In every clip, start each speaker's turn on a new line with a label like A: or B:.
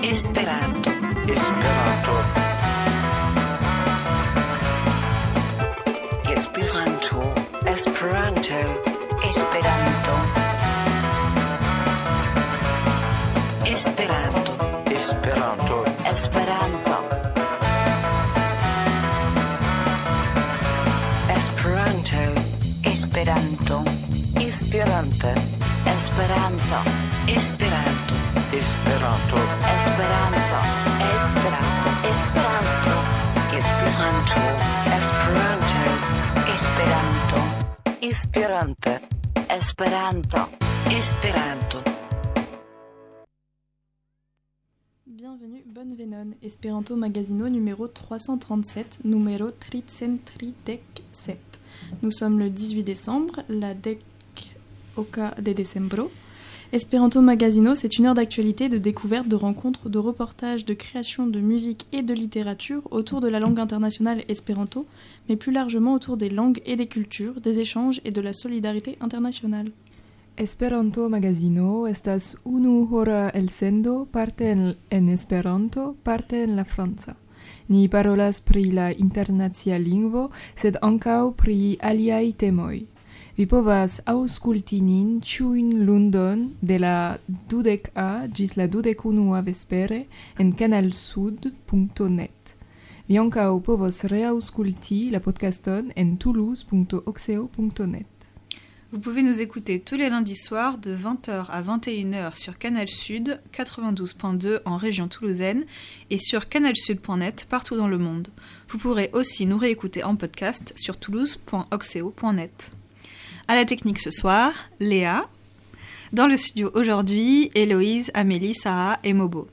A: Esperanto. Esperanto.
B: Esperanto.
A: Esperanto. Esperanto. Esperanto.
C: Bienvenue, bonne Venon, Esperanto Magazino numéro 337, numéro 337. Nous sommes le 18 décembre, la DEC Oca de Decembro. Esperanto Magazino, c'est une heure d'actualité, de découverte, de rencontres, de reportages, de création de musique et de littérature autour de la langue internationale espéranto, mais plus largement autour des langues et des cultures, des échanges et de la solidarité internationale.
D: Esperanto Magazino estas unu hora elsendo parte en, en Esperanto, parte en la Franca. Ni parolas pri la internacia lingvo, sed ankaŭ pri aliaj temoj.
E: Vous pouvez nous écouter tous les lundis soirs de 20h à 21h sur Canal Sud 92.2 en région toulousaine et sur canalsud.net partout dans le monde. Vous pourrez aussi nous réécouter en podcast sur toulouse.oxeo.net. À la technique ce soir, Léa. Dans le studio aujourd'hui, Héloïse, Amélie, Sarah et Mobo.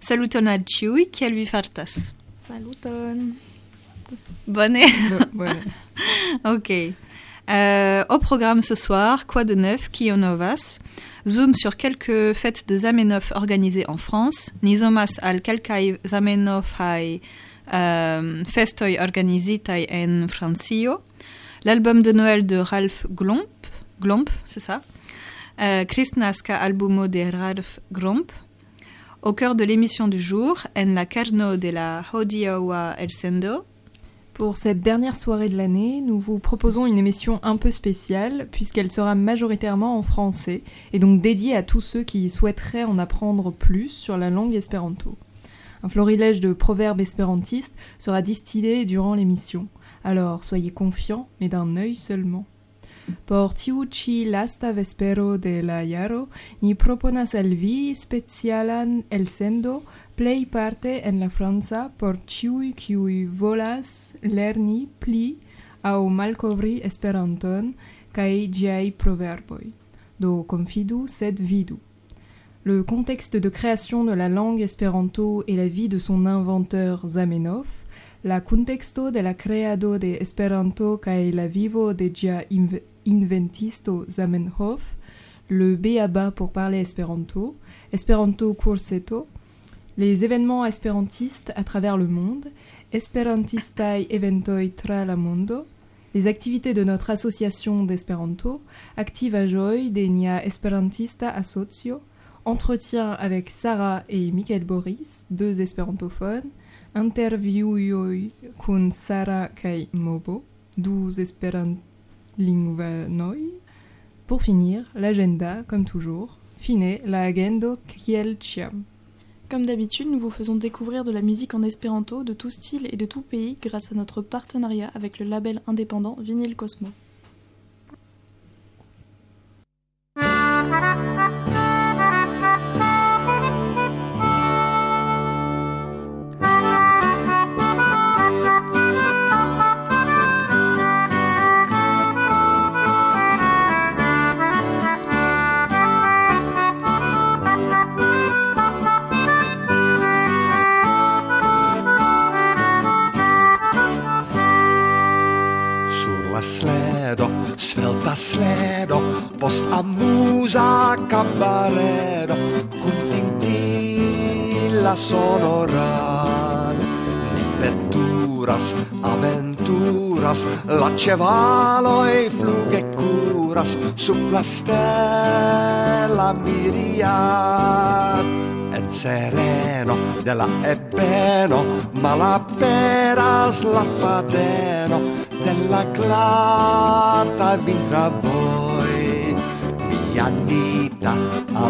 E: Saluton ad ciui, kiel vi fartas.
C: Saluton
E: Bonne.
D: Voilà.
E: Ok. Euh, au programme ce soir, quoi de neuf, Kionovas Zoom sur quelques fêtes de Zamenhof organisées en France. Nizomas al kelkaj Zamenhofaj euh, festoj organizitaj en Francio. L'album de Noël de Ralph Glomp, Glomp, c'est ça? Euh, albumo de Ralph Glomp. Au cœur de l'émission du jour, en la carno de la Hodiowa Elsendo,
D: Pour cette dernière soirée de l'année, nous vous proposons une émission un peu spéciale puisqu'elle sera majoritairement en français et donc dédiée à tous ceux qui souhaiteraient en apprendre plus sur la langue espéranto. Un florilège de proverbes espérantistes sera distillé durant l'émission. Alors soyez confiants, mais d'un œil seulement. Por tiu ĉi lasta vespero de la jaro, ni proponas al vi specialan elsendo plej parte en la franca por ĉiuj kiuj volas lerni pli aŭ malkovri Esperanton kaj ĝiaj proverboj. Do confidu sed vidu. Le contexte de création de la langue espéranto et la vie de son inventeur Zamenhof, la contexto de la creado de Esperanto kaj la vivo de ĝia inv- inventisto Zamenhof, le B.A.B.A. pour parler espéranto, Esperanto Curseto, les événements espérantistes à travers le monde, Esperantistai eventoi tra la mondo, les activités de notre association d'Espéranto, Activa Joy de Nia Esperantista Asocio, entretien avec Sarah et Michael Boris, deux espérantophones, interviewoi kun Sarah kai Mobo, douze esperantlingvanoi. Pour finir, l'agenda, comme toujours. Fine, la agendo kiel ciam.
C: Comme d'habitude, nous vous faisons découvrir de la musique en espéranto de tout style et de tout pays grâce à notre partenariat avec le label indépendant Vinyl Cosmo.
B: alta sledo post amusa cabaredo cum tintilla sonoran ni vetturas aventuras la cevalo e fluge curas sub la stella miriat et sereno della ebeno malaperas la fateno stella clata vintra voi. Mia nita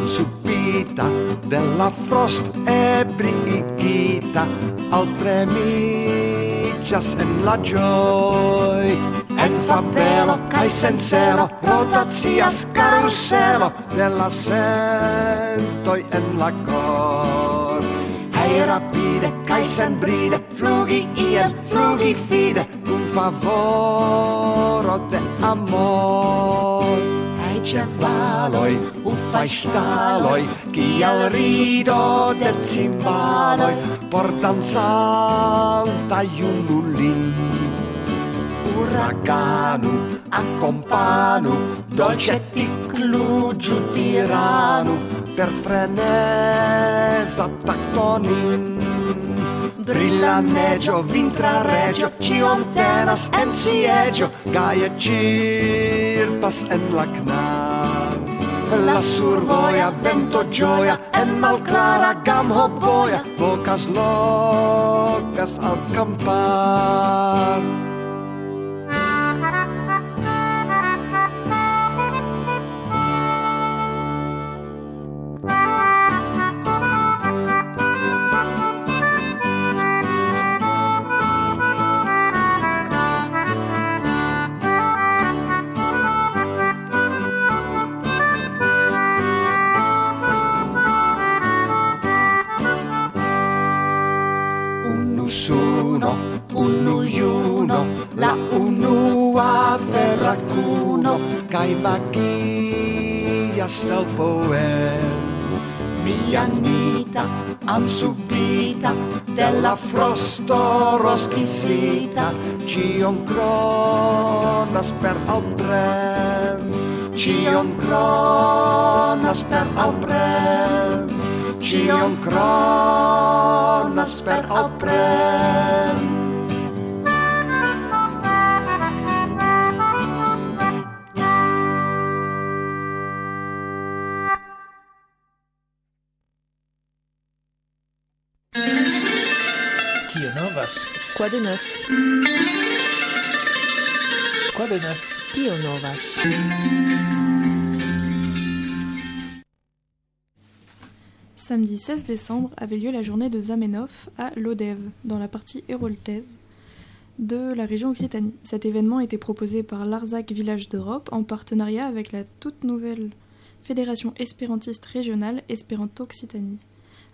B: subita, della frost ebrichita al premicias en la joy en fabelo cae senselo rotazias caruselo della sentoi en la cor. Hei rapide cae sen bride flughi ien, flughi fide, cum favoro de amor. Hei cevaloi, uffai staloi, chi al rido de cimbaloi, portan santa iundulin. Uraganu, accompanu, dolce ticlu giutiranu, per frenesa tactonin. brilla neggio, vintra regio, cion tenas en siegio gaie cirpas en la knar. La survoia vento gioia, en malclara gamho boia, vocas locas al campar. Kai magia sta il poema mia nita absupita della frosto roschissita cium cronas per albrem cium cronas per albrem cium cronas per
F: albrem novas.
G: Quoi de neuf
F: Quoi de neuf?
G: Tio novas.
C: Samedi 16 décembre avait lieu la journée de Zamenhof à Lodève, dans la partie héroltaise de la région Occitanie. Cet événement était proposé par l'Arzac Village d'Europe en partenariat avec la toute nouvelle fédération espérantiste régionale Espéranto Occitanie,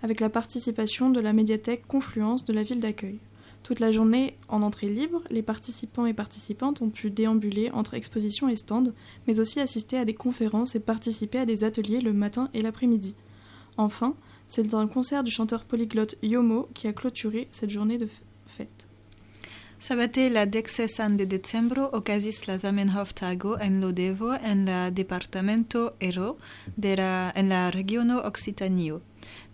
C: avec la participation de la médiathèque Confluence de la ville d'accueil. Toute la journée en entrée libre, les participants et participantes ont pu déambuler entre expositions et stands, mais aussi assister à des conférences et participer à des ateliers le matin et l'après-midi. Enfin, c'est un concert du chanteur polyglotte Yomo qui a clôturé cette journée de fête.
E: Sabate la dexesan de decembro okazis la Zamenhof tago en Lodevo en la departamento Ero de en la.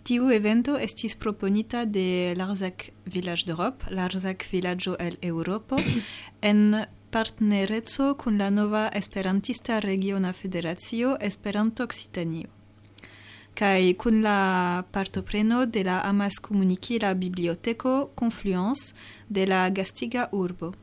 E: Tiu evento estis proponita de Larzac Village d'Europe, Larzac Villaggio el Europo, en partnerezzo kun la nova Esperantista Regiona Federacio Esperanto Occitanio Kai kun la partopreno de la Amas Comuniki la biblioteko Confluence de la gastiga urbo.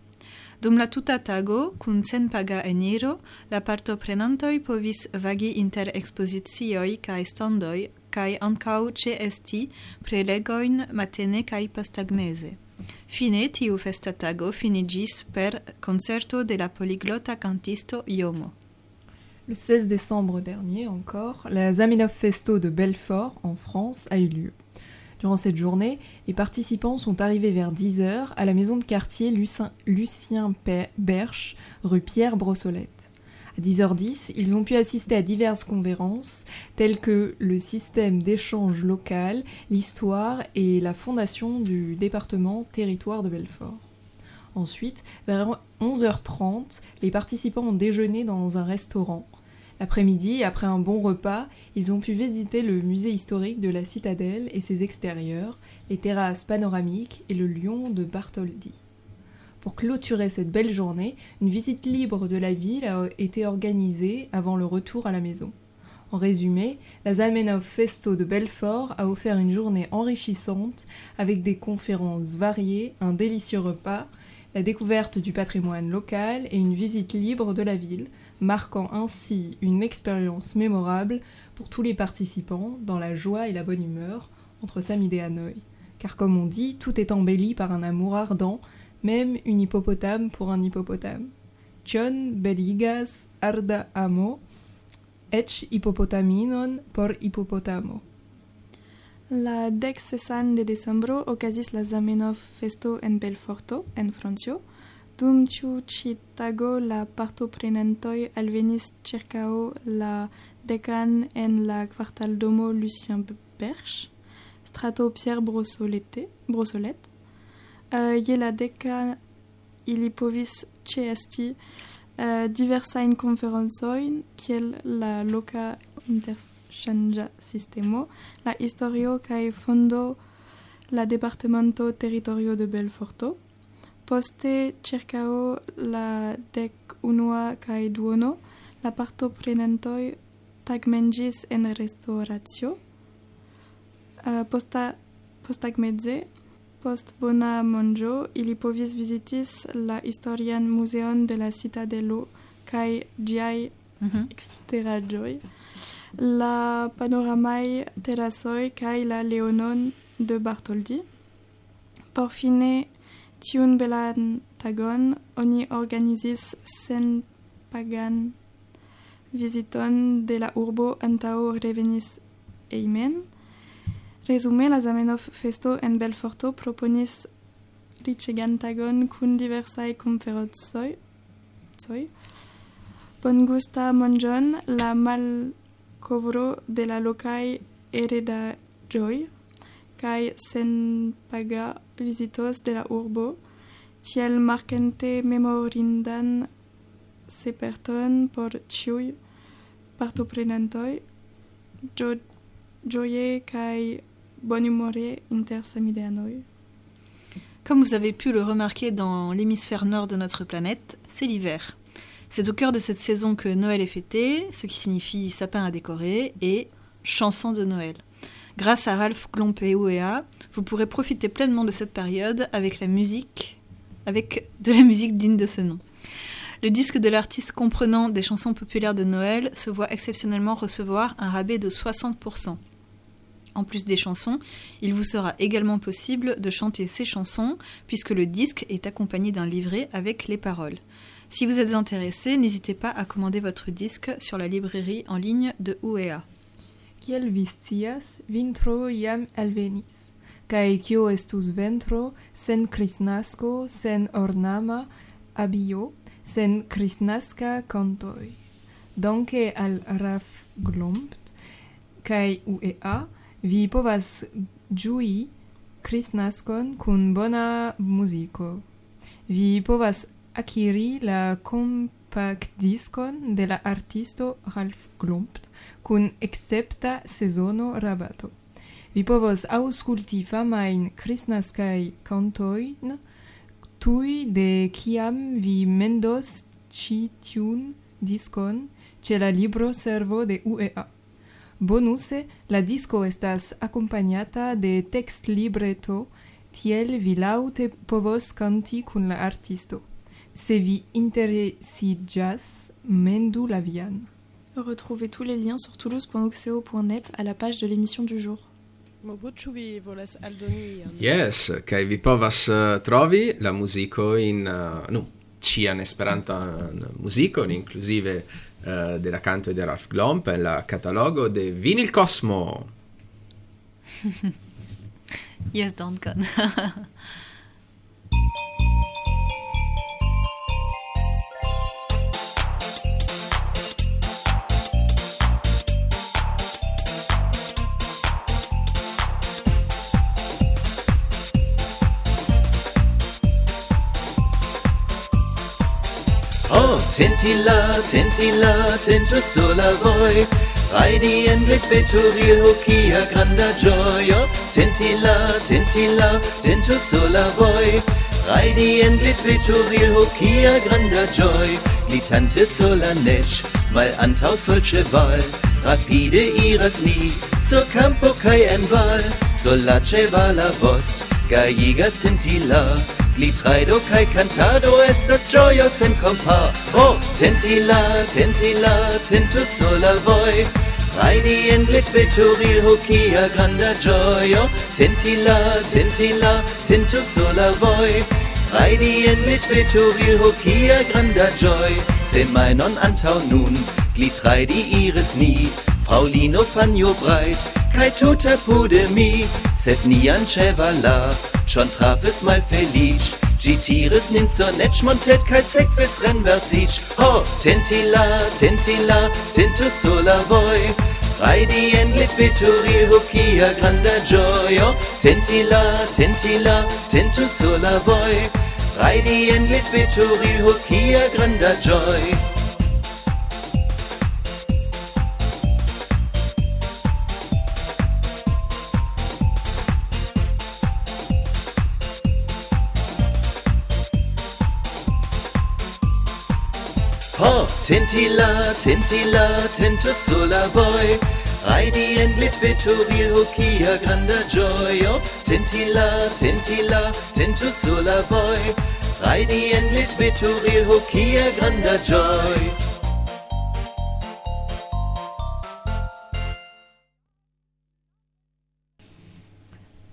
E: Dum la tuta tago, kun senpaga eniro, la partoprenantoj povis vagi inter ekspozicioj kaj standoj kaj ankaŭ ĉeesti prelegojn matene kaj postagmeze. Fine tiu festa tago finiĝis per koncerto de la poliglota kantisto Yomo.
D: Le 16 décembre dernier encore, la Zamenhof Festo de Belfort, en France, a eu lieu. Durant cette journée, les participants sont arrivés vers 10h à la maison de quartier Lucien, Berche, rue Pierre Brossolette. À 10h10, ils ont pu assister à diverses conférences telles que le système d'échange local, l'histoire et la fondation du département territoire de Belfort. Ensuite, vers 11h30, les participants ont déjeuné dans un restaurant. L'après-midi, après un bon repas, ils ont pu visiter le musée historique de la citadelle et ses extérieurs, les terrasses panoramiques et le lion de Bartholdi. Pour clôturer cette belle journée, une visite libre de la ville a été organisée avant le retour à la maison. En résumé, la Zamenhof Festo de Belfort a offert une journée enrichissante avec des conférences variées, un délicieux repas, la découverte du patrimoine local et une visite libre de la ville, marquant ainsi une expérience mémorable pour tous les participants dans la joie et la bonne humeur entre samedi et Hanoï. Car comme on dit, tout est embelli par un amour ardent, même une hippopotame pour un hippopotame. John Beligas Arda Amo, Ech hippopotaminon por hippopotamo.
C: La dek sesan de decembro okazis la Zamenhof festo en Belforto, en Francio, dum tiu ĉi tago la partoprenantoj alvenis ĉirkaŭ la decan en la kvartaldomo Lucien Berch, strato Pierre Brossolette, Brossolette. Eh, je la deca ili povis ĉeesti eh, diversajn konferencojn kiel la loka interŝanĝa sistemo, la historio kaj fondo la departemento teritorio de Belforto. Poste ĉirkaŭ la dek unua kaj duono la partoprenantoj tagmenĝis en restauracio. Uh, eh, posta postagmedze, post bona monjo ili povis visitis la historian muzeon de la citadelo kaj ĝiaj
E: Mhm.
C: eksteraĵoj, la panoramaj terasoj kaj la leonon de Bartholdi. Por fine tiun belan tagon oni organizis senpagan visiton de la urbo antaŭ revenis hejmen. Resume la Zamenhof festo en Belforto proponis ricegan tagon kun diversaj konferencoj. Zoi. Bongusta manĝon, la malkovro de la lokaj heredaĵoj kaj senpaga vizitos de la urbo, tiel markante memorindan seperton por ĉiuj partoprenantoj, ĝoje kaj bonhumore inter samideanoj.
E: Comme vous avez pu le remarquer dans l'hémisphère nord de notre planète, c'est l'hiver. C'est au cœur de cette saison que Noël est fêté, ce qui signifie sapin à décorer et chanson de Noël. Grâce à Ralph Glomp et UEA, vous pourrez profiter pleinement de cette période avec la musique, avec de la musique digne de ce nom. Le disque de l'artiste comprenant des chansons populaires de Noël se voit exceptionnellement recevoir un rabais de 60%. En plus des chansons, il vous sera également possible de chanter ces chansons puisque le disque est accompagné d'un livret avec les paroles. Si vous êtes intéressé, n'hésitez pas à commander votre disque sur la librairie en ligne de UEA.
D: Kiel vi scias, vintro jam alvenis, kaj kio estus ventro sen kristnasko, sen ornama abio, sen kristnaska kantoj. Danke al Raf Glompt kaj UEA, vi povas ĝui Kristnaskon kun bona muziko. Vi povas akiri la kompakdiskon de la artisto Ralph Klumpt kun excepta sezono rabato. Vi povos aŭskulti famajn kristnaskaj kantojn tuj de kiam vi mendos ĉi tiun diskon ĉe la libroservo de UEA. Bonuse, la disco estas accompagnata de text libreto, tiel vi laute povos canti cun la artisto. Se vi interesigas, mendu la vian.
C: Retrouvez tous les liens sur toulouse.oxeo.net à la page de l'émission du jour.
H: Yes, kaj vi povas uh, trovi la muziko in uh, nu, cian esperantan muzikon, inkluzive uh, de la canto de Ralph Glomp en la catalogo de Vinil Cosmo.
E: Yes, dankon.
B: Oh, tentila, tentila, tento sulla voi. Raidi en glitz veturir hocia granda gioia. Tentila, tentila, tento sulla voi.
I: Raidi englit veturil hocia granda joy, glitante solanech, mal antau solche Wahl, rapide iras ni, so campo kai en val, solace vala vost, galligas tintila, glitraido kai cantado estas joyos en compa, oh, tentila, tentila, tintus sola voi, Raidi en glit veturil hocia granda joyo, tentila, tentila, tintus sola voi, Raidi en glit veturil hocia granda joy, se non antau nun, glit raidi iris ni, Fraulino fanjo breit, kai tuta pude mi, sed nian chevala, schon traf es mal felic, Gitiris nin zur netsch montet kai sekvis renversic, ho, tentila, tentila, tintus sola voi, Raidi en glit veturil hocia granda joyo, tentila, tentila, tintus sola voi, Raidi en glit veturil hocia granda joy. Tintila, tintila, tintus sola voi, Raidi en glit granda joyo, tintila, tintila, tintus sola voi, en granda joy.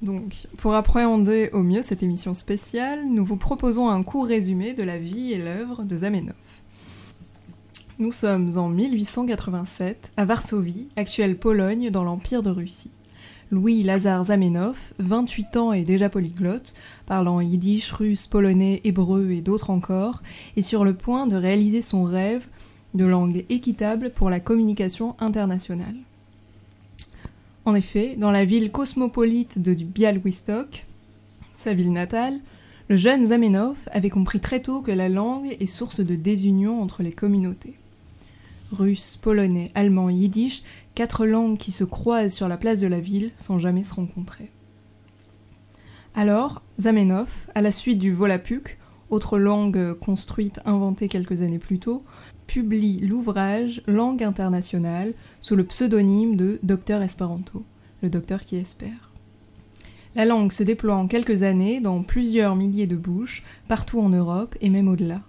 D: Donc, pour appréhender au mieux cette émission spéciale, nous vous proposons un court résumé de la vie et l'œuvre de Zamenhof. Nous sommes en 1887 à Varsovie, actuelle Pologne, dans l'Empire de Russie. Louis Lazare Zamenhof, 28 ans et déjà polyglotte, parlant yiddish, russe, polonais, hébreu et d'autres encore, est sur le point de réaliser son rêve de langue équitable pour la communication internationale. En effet, dans la ville cosmopolite de Bialystok, sa ville natale, le jeune Zamenhof avait compris très tôt que la langue est source de désunion entre les communautés. Russe, polonais, allemand, yiddish, quatre langues qui se croisent sur la place de la ville sans jamais se rencontrer. Alors, Zamenhof, à la suite du Volapük, autre langue construite inventée quelques années plus tôt, publie l'ouvrage Langue internationale sous le pseudonyme de Docteur Esperanto, le docteur qui espère. La langue se déploie en quelques années dans plusieurs milliers de bouches, partout en Europe et même au-delà.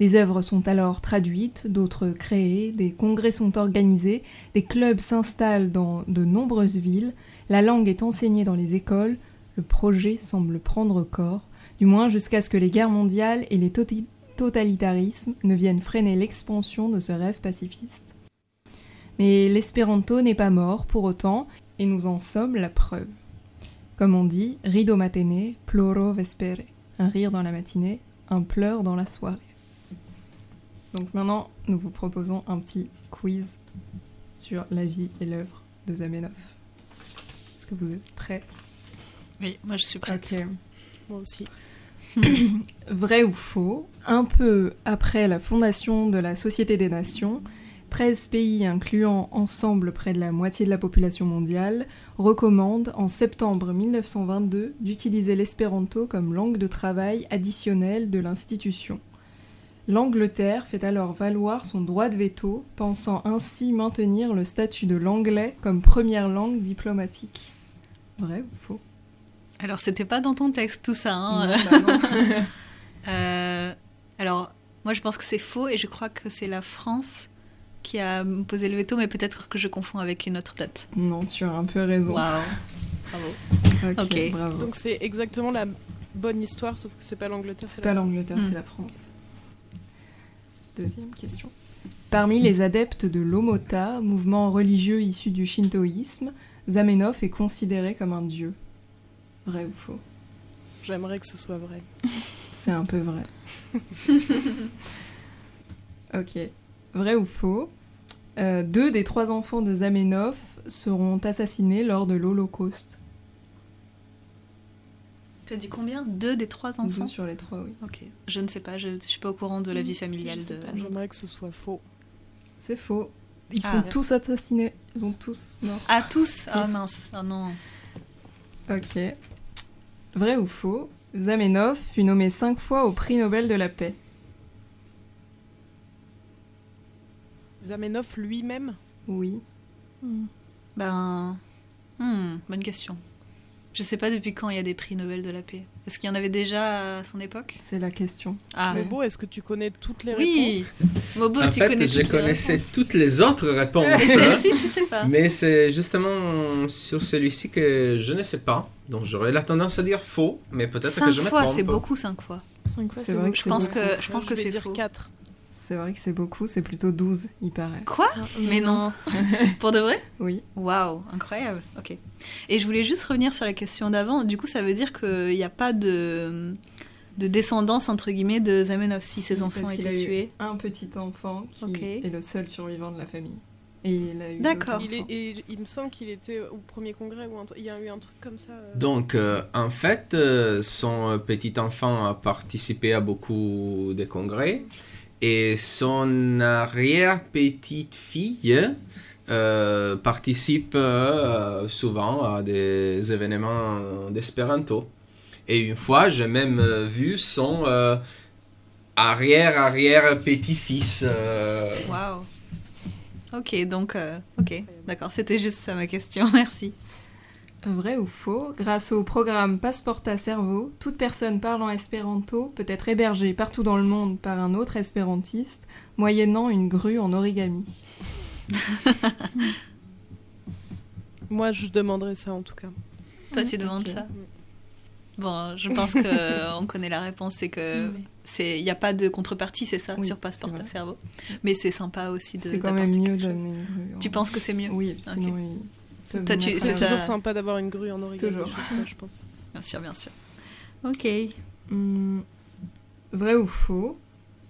D: Des œuvres sont alors traduites, d'autres créées, des congrès sont organisés, des clubs s'installent dans de nombreuses villes, la langue est enseignée dans les écoles, le projet semble prendre corps, du moins jusqu'à ce que les guerres mondiales et les totalitarismes ne viennent freiner l'expansion de ce rêve pacifiste. Mais l'espéranto n'est pas mort pour autant, et nous en sommes la preuve. Comme on dit, rido matene, ploro vespere. Un rire dans la matinée, un pleur dans la soirée. Donc maintenant, nous vous proposons un petit quiz sur la vie et l'œuvre de Zamenhof. Est-ce que vous êtes prêts?
E: Oui, moi je suis prête.
F: Moi aussi.
D: Vrai ou faux Un peu après la fondation de la Société des Nations, 13 pays incluant ensemble près de la moitié de la population mondiale recommandent en septembre 1922 d'utiliser l'espéranto comme langue de travail additionnelle de l'institution. L'Angleterre fait alors valoir son droit de veto, pensant ainsi maintenir le statut de l'anglais comme première langue diplomatique. Vrai ou faux?
E: Alors, c'était pas dans ton texte tout ça. hein.
D: Non, bah non.
E: Euh, alors, moi je pense que c'est faux et je crois que c'est la France qui a posé le veto, mais peut-être que je confonds avec une autre date.
D: Non, tu as un peu raison.
E: Bravo.
D: Ok,
E: Ok.
D: bravo.
F: Donc c'est exactement la bonne histoire, sauf que c'est pas l'Angleterre, c'est
D: C'est
F: la
D: pas
F: France.
D: l'Angleterre,
E: Hmm.
D: c'est la France. Deuxième question. Parmi les adeptes de l'Omota, mouvement religieux issu du shintoïsme, Zamenhof est considéré comme un dieu. Vrai ou faux?
F: J'aimerais que ce soit vrai.
D: C'est un peu vrai. ok. Vrai ou faux? Euh, Deux des trois enfants de Zamenhof seront assassinés lors de l'Holocauste.
E: Tu as dit combien? Deux des trois enfants?
D: Deux sur les trois, oui.
E: Ok. Je ne sais pas, je ne suis pas au courant de la vie
F: Je
E: familiale
F: sais
E: de.
F: J'aimerais que ce soit faux.
D: C'est faux. Ils
E: Ah,
D: sont
E: merci.
D: tous assassinés. Ils sont tous morts.
E: Ah, tous? Ah mince, ah non.
D: Ok. Vrai ou faux Zamenhof fut nommé cinq fois au prix Nobel de la paix.
F: Zamenhof lui-même?
D: Oui.
E: Ben. hmm, bonne question. Je sais pas depuis quand il y a des prix Nobel de la paix. Est-ce qu'il y en avait déjà à son époque?
D: C'est la question.
E: Ah.
F: Mobo, est-ce que tu connais toutes les
E: oui
F: réponses?
E: Mobo,
H: en
E: tu
H: fait,
E: connais
H: je
E: toutes les
H: connaissais
E: réponses.
H: toutes les autres réponses.
E: Mais celle-ci, tu sais pas.
H: Mais c'est justement sur celui-ci que je ne sais pas. Donc j'aurais la tendance à dire faux, mais peut-être que
E: Cinq
H: je me
E: fois,
H: trompe.
E: c'est beaucoup, cinq fois.
C: Cinq fois,
D: C'est vrai
C: beaucoup.
D: que
E: Je pense
D: beaucoup.
E: que, je pense que c'est
F: dire
E: faux.
F: 4.
D: C'est vrai que c'est beaucoup, c'est plutôt 12, il paraît.
E: Quoi Mais non. Pour de vrai
D: Oui.
E: Waouh, incroyable. Ok. Et je voulais juste revenir sur la question d'avant. Du coup, ça veut dire qu'il n'y a pas de, de descendance, entre guillemets, de Zamenhof si ses
D: Oui,
E: enfants étaient
D: a eu
E: tués.
D: Un petit enfant qui
E: Ok.
D: est le seul survivant de la famille. Et il a eu
E: D'accord.
F: Il, est,
D: enfants.
F: et il me semble qu'il était au premier congrès ou il y a eu un truc comme ça. euh.
H: Donc, euh, en fait, euh, son petit enfant a participé à beaucoup de congrès et son arrière-petite-fille euh, participe euh, souvent à des événements d'espéranto. Et une fois, j'ai même euh, vu son arrière-arrière-petit-fils.
E: Waouh. Ok, donc, ok, d'accord. C'était juste ça ma question. Merci.
D: Vrai ou faux Grâce au programme Passeporta Cerveau, toute personne parlant espéranto peut être hébergée partout dans le monde par un autre espérantiste, moyennant une grue en origami.
F: Moi, je demanderais ça en tout cas.
E: Toi, tu demandes ça Bon, je pense que on connaît la réponse, c'est que c'est il n'y a pas de contrepartie, c'est ça,
D: Oui,
E: sur passeport à cerveau. Mais c'est sympa aussi de.
D: C'est quand même mieux
E: chose.
D: d'amener une grue.
E: Tu penses que c'est mieux
D: Oui, sinon peuvent
E: C'est
F: toujours sympa d'avoir une grue en origami.
D: Toujours.
F: je pense.
E: Bien sûr, bien sûr. Ok,
D: Hmm, Vrai ou faux?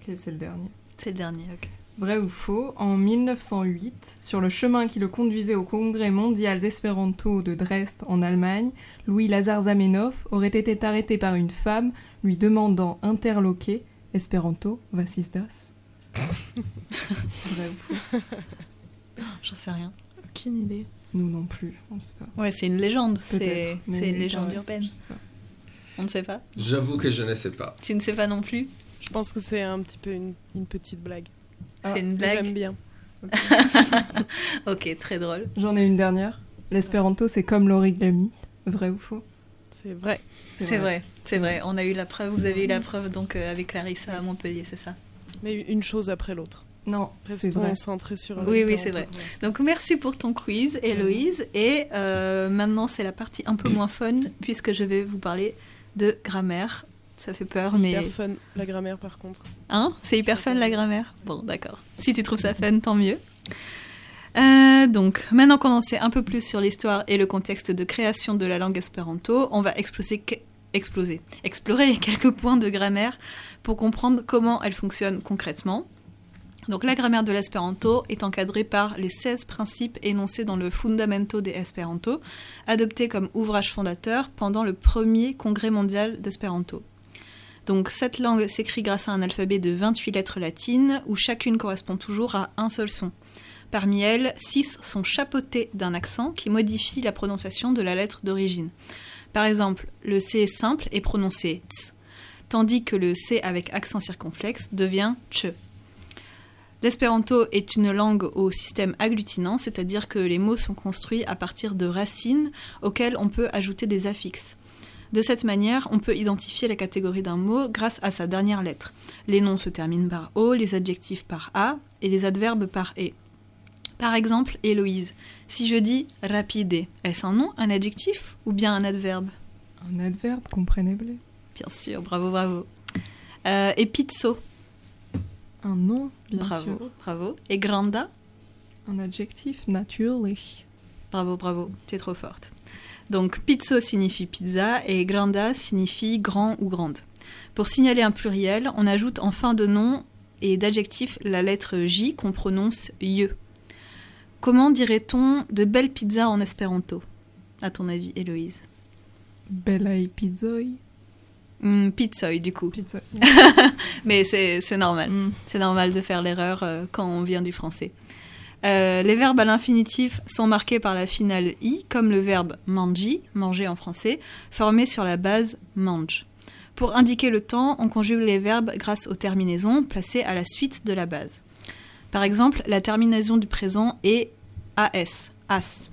D: Ok, c'est le dernier.
E: c'est le dernier. Ok.
D: Vrai ou faux, en 1908, sur le chemin qui le conduisait au Congrès mondial d'espéranto de Dresde en Allemagne, Louis Lazare Zamenhof aurait été arrêté par une femme lui demandant interloqué Espéranto, ist das Vrai ou faux?
E: J'en sais rien.
C: Aucune idée.
D: Nous non plus, on ne sait pas.
E: Ouais, c'est une légende. C'est une légende urbaine. On ne sait pas.
H: J'avoue que je ne sais pas.
E: Tu ne sais pas non plus.
F: Je pense que c'est un petit peu une, une petite blague.
D: Ah,
E: c'est une
F: Mais
E: blague.
F: J'aime bien.
E: Ok, très drôle.
D: J'en ai une dernière. L'espéranto, c'est comme l'origami. Vrai ou faux?
F: C'est vrai.
E: C'est vrai, c'est vrai. On a eu la preuve. Vous avez eu la preuve donc euh, avec Clarissa à Montpellier, c'est ça?
F: Mais une chose après l'autre.
D: Non, c'est.
F: Restons centrés sur
E: Oui, oui, c'est vrai. Donc merci pour ton quiz, Héloïse. Et euh, maintenant, c'est la partie un peu moins fun, puisque je vais vous parler de grammaire. Ça fait peur,
F: C'est
E: mais...
F: hyper fun, la grammaire par contre.
E: Hein? C'est hyper fun, la grammaire? Bon, d'accord. Si tu trouves ça fun, tant mieux. Euh, donc, maintenant qu'on en sait un peu plus sur l'histoire et le contexte de création de la langue espéranto, on va exploser, que- exploser, explorer quelques points de grammaire pour comprendre comment elle fonctionne concrètement. Donc, la grammaire de l'espéranto est encadrée par les 16 principes énoncés dans le Fundamento de Esperanto, adopté comme ouvrage fondateur pendant le premier congrès mondial d'espéranto. Donc cette langue s'écrit grâce à un alphabet de 28 lettres latines où chacune correspond toujours à un seul son. Parmi elles, 6 sont chapeautées d'un accent qui modifie la prononciation de la lettre d'origine. Par exemple, le C simple est prononcé ts, tandis que le C avec accent circonflexe devient ch. L'espéranto est une langue au système agglutinant, c'est-à-dire que les mots sont construits à partir de racines auxquelles on peut ajouter des affixes. De cette manière, on peut identifier la catégorie d'un mot grâce à sa dernière lettre. Les noms se terminent par O, les adjectifs par A et les adverbes par E. Par exemple, Héloïse. Si je dis rapide, est-ce un nom, un adjectif ou bien un adverbe?
D: Un adverbe, comprenez-le.
E: Bien sûr, bravo, bravo. Euh, et pizzo,
D: Un nom, bien
E: bravo,
D: sûr.
E: bravo. Et granda,
D: Un adjectif, natürlich.
E: bravo, bravo, tu es trop forte. Donc pizzo signifie pizza et granda signifie grand ou grande. Pour signaler un pluriel, on ajoute en fin de nom et d'adjectif la lettre J qu'on prononce ye. Comment dirait-on de belles pizzas en espéranto À ton avis, Héloïse?
D: Bellai pizzoi.
E: Pizzoi, du coup.
D: Pizza.
E: Mais c'est c'est normal.
D: Mm.
E: C'est normal de faire l'erreur euh, quand on vient du français. Euh, les verbes à l'infinitif sont marqués par la finale i, comme le verbe mangi, manger en français, formé sur la base mange. Pour indiquer le temps, on conjugue les verbes grâce aux terminaisons placées à la suite de la base. Par exemple, la terminaison du présent est as, as.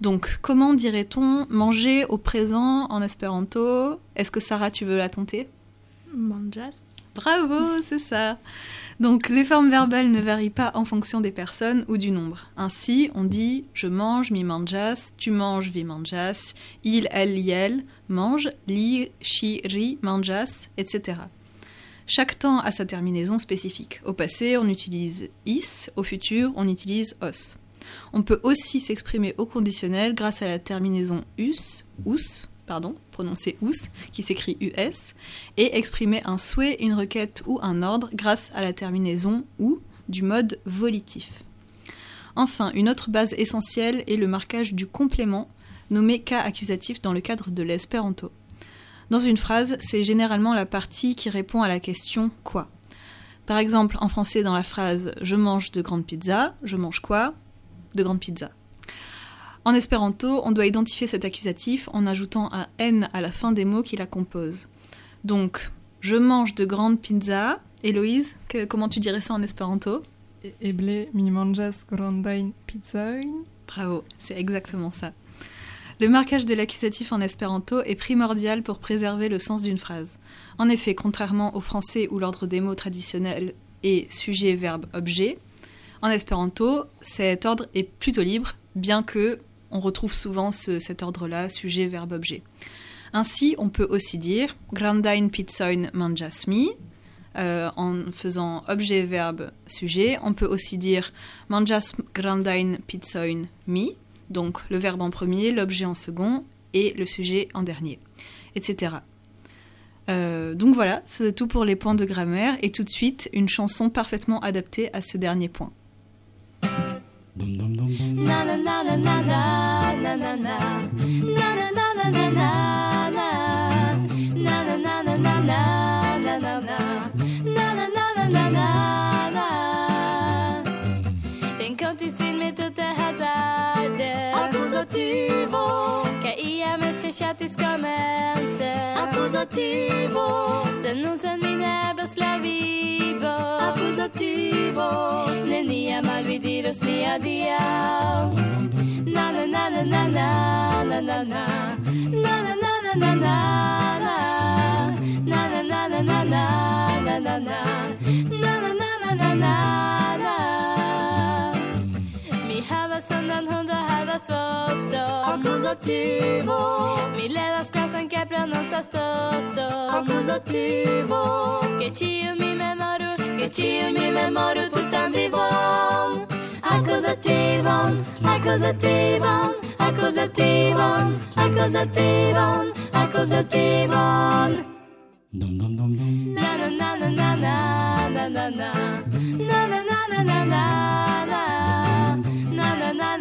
E: Donc, comment dirait-on manger au présent en espéranto? Est-ce que Sarah, tu veux la tenter?
C: Manjas.
E: Bravo, c'est ça. Donc les formes verbales ne varient pas en fonction des personnes ou du nombre. Ainsi, on dit je mange, mi manjas, tu manges, vi manjas, il, elle, yel, mange, li, chi, ri, manjas, etc. Chaque temps a sa terminaison spécifique. Au passé, on utilise is, au futur, on utilise os. On peut aussi s'exprimer au conditionnel grâce à la terminaison us, us, pardon, prononcé us, qui s'écrit us, et exprimer un souhait, une requête ou un ordre grâce à la terminaison ou du mode volitif. Enfin, une autre base essentielle est le marquage du complément, nommé cas accusatif dans le cadre de l'espéranto. Dans une phrase, c'est généralement la partie qui répond à la question quoi. Par exemple, en français, dans la phrase Je mange de grandes pizzas, je mange quoi De grandes pizzas. En espéranto, on doit identifier cet accusatif en ajoutant un n à la fin des mots qui la composent. Donc, je mange de grandes pizzas. Héloïse, que- comment tu dirais ça en espéranto?
D: E- Eble mi manjas grandain pizzain?
E: Bravo, c'est exactement ça. Le marquage de l'accusatif en espéranto est primordial pour préserver le sens d'une phrase. En effet, contrairement au français où l'ordre des mots traditionnel est sujet, verbe, objet, en espéranto, cet ordre est plutôt libre, bien que on retrouve souvent ce- cet ordre-là, sujet, verbe, objet. Ainsi, on peut aussi dire grandain pizzoin manjas mi, euh, en faisant objet, verbe, sujet. On peut aussi dire manjas grandain pizzoin mi, donc le verbe en premier, l'objet en second et le sujet en dernier, etc. Euh, donc voilà, c'est tout pour les points de grammaire et tout de suite une chanson parfaitement adaptée à ce dernier point.
J: Kjært i skammen
K: Accusativo,
J: Se non se mi nebla slavivo
K: accusativo.
J: Nenia malvidiro svia dia Na na na na na na na na na Na na na na na na na Na na na na na na na na na Na na na na na na na Mi havas andan hunda havas voston
K: Accusativo,
J: Mi levas klassen che pronuncias toston
K: accusativo,
J: Che ciu mi memoru, che ciu mi memoru tutam vivon Accusativon, accusativon, accusativon, accusativon, accusativon
K: dum dum dum dum.
J: Na na na na na na na na na Na na na na na na na Na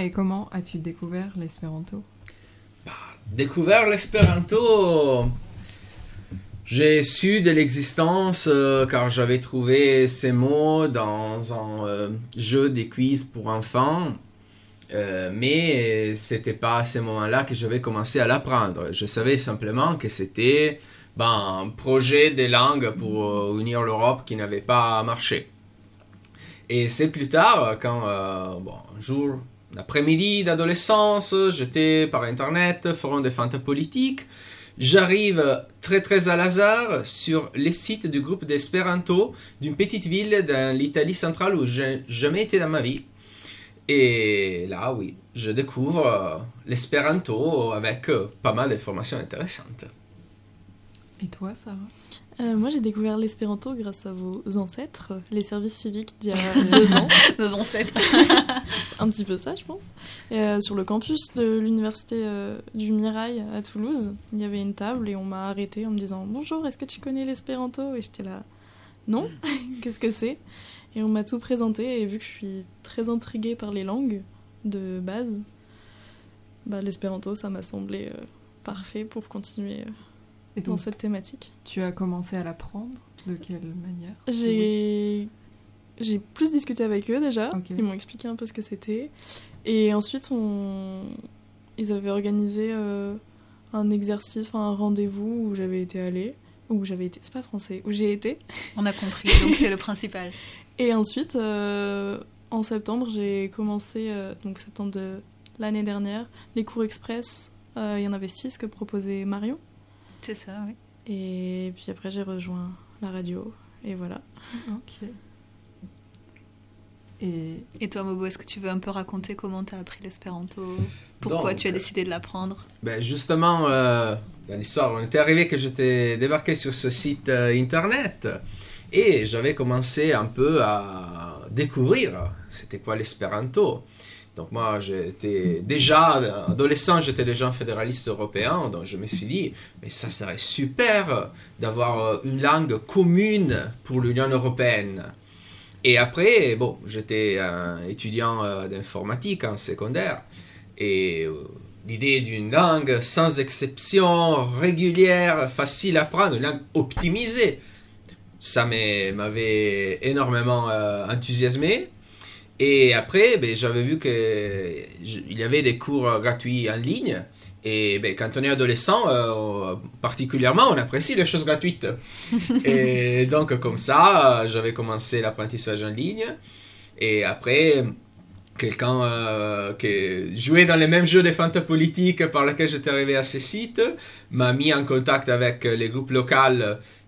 D: et comment as-tu découvert l'espéranto?
H: Découvert l'espéranto j'ai su de l'existence euh, car j'avais trouvé ces mots dans un euh, jeu de quiz pour enfants. Euh, mais c'était pas à ce moment-là que j'avais commencé à l'apprendre. Je savais simplement que c'était ben, un projet de langue pour euh, unir l'Europe qui n'avait pas marché. Et c'est plus tard, quand bon, un jour, l'après-midi d'adolescence, j'étais par internet, forum de fanta politique. J'arrive très très à hasard sur les sites du groupe d'Espéranto d'une petite ville dans l'Italie centrale où j'ai jamais été dans ma vie. Et là, oui, je découvre euh, l'espéranto avec euh, pas mal d'informations intéressantes.
D: Et toi, Sarah?
C: Euh, moi, j'ai découvert l'espéranto grâce à vos ancêtres, les services civiques d'il y a deux ans.
E: Nos ancêtres.
C: Un petit peu ça, je pense. Et, euh, sur le campus de l'université euh, du Mirail à Toulouse, il y avait une table et on m'a arrêté en me disant Bonjour, est-ce que tu connais l'espéranto? Et j'étais là Non, qu'est-ce que c'est? Et on m'a tout présenté et vu que je suis très intriguée par les langues de base, bah, l'espéranto, ça m'a semblé parfait pour continuer dans cette thématique.
D: tu as commencé à l'apprendre De quelle manière?
C: J'ai j'ai plus discuté avec eux déjà. Ils m'ont expliqué un peu ce que c'était. Et ensuite, on... ils avaient organisé euh, un exercice, enfin un rendez-vous où j'avais été allée. Où j'avais été. C'est pas français. Où j'ai été.
E: On a compris, donc c'est le principal.
C: Et ensuite, euh, en septembre, j'ai commencé, euh, donc septembre de l'année dernière, les cours express. Euh, Il y en avait six que proposait Marion.
E: C'est ça, oui.
C: Et puis après, j'ai rejoint la radio. Et voilà.
D: Ok. Et
E: Et toi, Mobo, est-ce que tu veux un peu raconter comment tu as appris l'espéranto? Pourquoi
H: Donc,
E: tu as décidé de l'apprendre?
H: Ben justement, euh, dans l'histoire, on était arrivé que j'étais débarqué sur ce site euh, internet et j'avais commencé un peu à découvrir c'était quoi l'espéranto. Donc moi, j'étais déjà adolescent, j'étais déjà un fédéraliste européen, donc je me suis dit, mais ça serait super d'avoir euh, une langue commune pour l'Union européenne. Et après, bon, j'étais un étudiant euh, d'informatique en secondaire. Et euh, l'idée d'une langue sans exception, régulière, facile à apprendre, une langue optimisée, ça m'avait énormément enthousiasmé. Et après, ben, j'avais vu qu'il y avait des cours euh, gratuits en ligne. Et ben, quand on est adolescent, euh, particulièrement, on apprécie les choses gratuites. et donc, comme ça, euh, j'avais commencé l'apprentissage en ligne. Et après, quelqu'un euh, qui jouait dans les mêmes jeux de fanta politique par lesquels j'étais arrivé à ce site m'a mis en contact avec les groupes locaux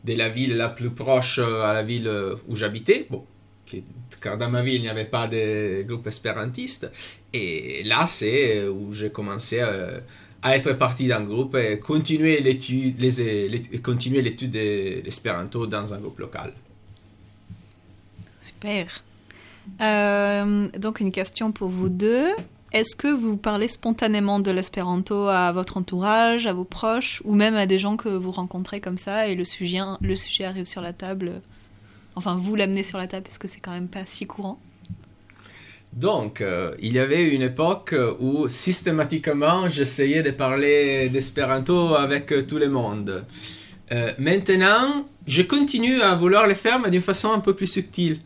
H: de la ville la plus proche à la ville où j'habitais. Bon, qui- car dans ma ville, il n'y avait pas de groupe espérantistes. Et là, c'est où j'ai commencé euh, à être parti d'un groupe et continuer l'étude, les- continuer l'étude de l'espéranto dans un groupe local.
E: Super. Euh, donc une question pour vous deux. Est-ce que vous parlez spontanément de l'espéranto à votre entourage, à vos proches, ou même à des gens que vous rencontrez comme ça et le sujet, le sujet arrive sur la table Enfin, vous l'amenez sur la table puisque c'est quand même pas si courant.
H: Donc, euh, il y avait une époque où systématiquement j'essayais de parler d'espéranto avec euh, tout le monde. Euh, maintenant, je continue à vouloir le faire, mais d'une façon un peu plus subtile.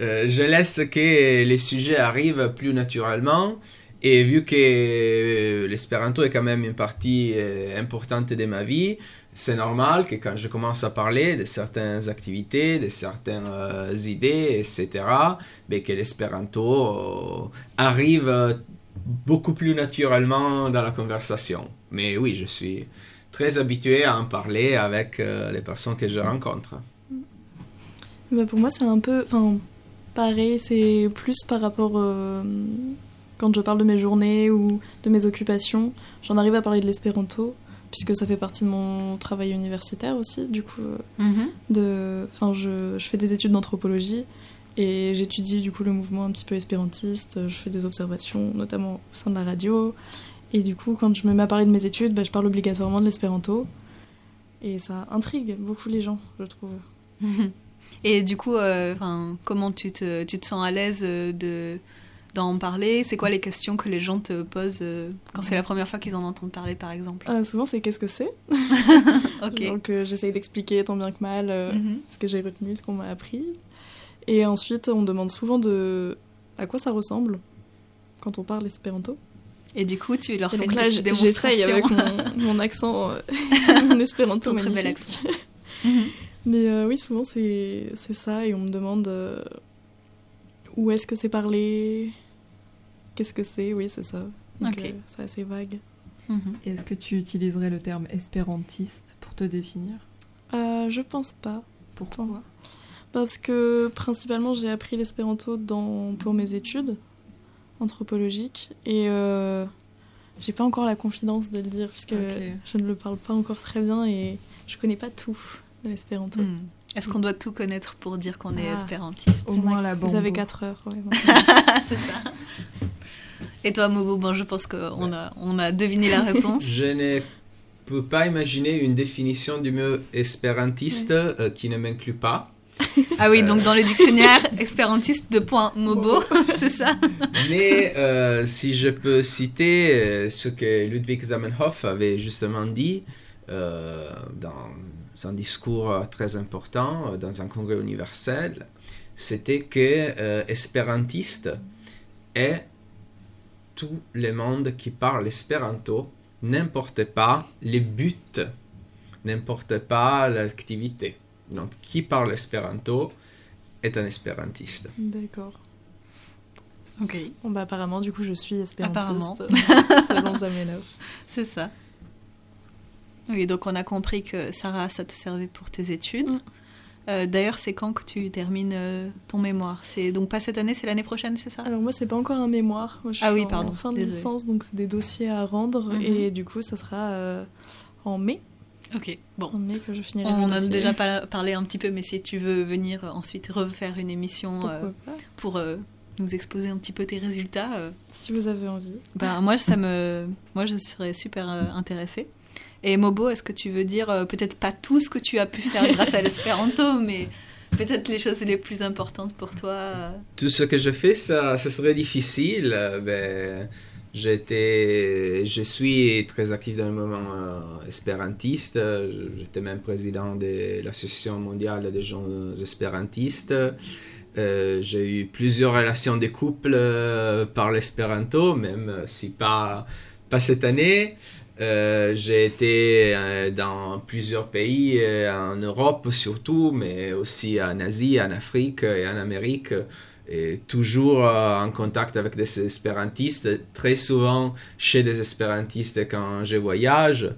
H: Euh, je laisse que les sujets arrivent plus naturellement. Et vu que euh, l'espéranto est quand même une partie euh, importante de ma vie, c'est normal que quand je commence à parler de certaines activités, de certaines euh, idées, etc., ben, que l'espéranto euh, arrive euh, beaucoup plus naturellement dans la conversation. Mais oui, je suis très habitué à en parler avec les personnes que je rencontre.
C: Bah, pour moi, c'est un peu. Enfin, pareil, c'est plus par rapport. quand je parle de mes journées ou de mes occupations, j'en arrive à parler de l'espéranto, puisque ça fait partie de mon travail universitaire aussi. Du coup, euh, de, enfin, je, je fais des études d'anthropologie et j'étudie du coup le mouvement un petit peu espérantiste. Je fais des observations, notamment au sein de la radio. Et du coup, quand je me mets à parler de mes études, bah, je parle obligatoirement de l'espéranto. Et ça intrigue beaucoup les gens, je trouve.
E: Et du coup, euh, comment tu te, tu te sens à l'aise euh, de, d'en parler C'est quoi les questions que les gens te posent euh, quand c'est la première fois qu'ils en entendent parler, par exemple
C: Euh, souvent, c'est qu'est-ce que c'est. Donc, euh, j'essaye d'expliquer tant bien que mal euh,
E: Mhm.
C: ce que j'ai retenu, ce qu'on m'a appris. Et ensuite, on me demande souvent de à quoi ça ressemble quand on parle espéranto.
E: Et du coup, tu leur
C: Et
E: fais
C: donc
E: une
C: là,
E: petite démonstration.
C: j'essaye avec mon, mon accent, mon espéranto
E: très bel accent. Mhm.
C: Mais oui, souvent c'est c'est ça, et on me demande où est-ce que c'est parlé, qu'est-ce que c'est, oui, c'est ça. Donc,
E: Ok.
C: euh, c'est assez vague.
D: Et Est-ce que tu utiliserais le terme espérantiste pour te définir?
C: Euh, je pense pas.
D: Pourquoi?
C: Parce que principalement j'ai appris l'espéranto dans pour mes études anthropologiques et euh, j'ai pas encore la confidence de le dire puisque je ne le parle pas encore très bien et je connais pas tout de l'espéranto.
E: Hmm. Est-ce qu'on doit tout connaître pour dire qu'on est
C: Ah.
E: espérantiste
D: Au moins la
C: Vous avez
D: bambo.
C: 4 heures. ouais.
E: C'est ça. Et toi, Mobo, bon, je pense qu'on a, on a deviné la réponse.
H: Je ne peux pas imaginer une définition du mot espérantiste euh, qui ne m'inclut pas.
E: Ah oui, donc dans le dictionnaire, espérantiste de point Mobo, c'est ça
H: Mais euh, si je peux citer euh, ce que Ludwig Zamenhof avait justement dit euh, dans un discours euh, très important euh, dans un congrès universel, c'était que euh, espérantiste est tout le monde qui parle espéranto, n'importe pas les buts, n'importe pas l'activité. Donc, qui parle espéranto est un espérantiste.
C: D'accord.
E: Ok,
C: Bon bah apparemment du coup je suis
E: Apparemment.
C: espérantiste selon Zamenhof.
E: c'est ça. Oui, donc on a compris que Sarah, ça te servait pour tes études.
C: Mm.
E: Euh, D'ailleurs, c'est quand que tu termines euh, ton mémoire? C'est donc pas cette année, c'est l'année prochaine, c'est ça?
C: Alors moi c'est pas encore un mémoire. Moi, je
E: Ah oui,
C: en
E: pardon,
C: fin de licence donc c'est des dossiers à rendre
E: Mhm.
C: et du coup ça sera euh, en mai.
E: Ok, bon.
C: En mai que je finirai.
E: On en a déjà parlé un petit peu, mais si tu veux venir ensuite refaire une émission pour nous exposer un petit peu tes résultats,
C: Si vous avez envie.
E: ben, moi, ça me, moi, je serais super intéressée. Et Mobo, est-ce que tu veux dire euh, peut-être pas tout ce que tu as pu faire grâce à l'espéranto, mais peut-être les choses les plus importantes pour toi euh,
H: tout ce que je fais, ça, ça serait difficile. Euh, Ben, j'étais, je suis très actif dans le mouvement euh, espérantiste. J'étais même président de l'Association mondiale des gens espérantistes. Euh, j'ai eu plusieurs relations de couple euh, par l'espéranto, même si pas, pas cette année. Euh, j'ai été euh, dans plusieurs pays, euh, en Europe surtout, mais aussi en Asie, en Afrique et en Amérique, et toujours en contact avec des espérantistes, très souvent chez des espérantistes quand je voyage.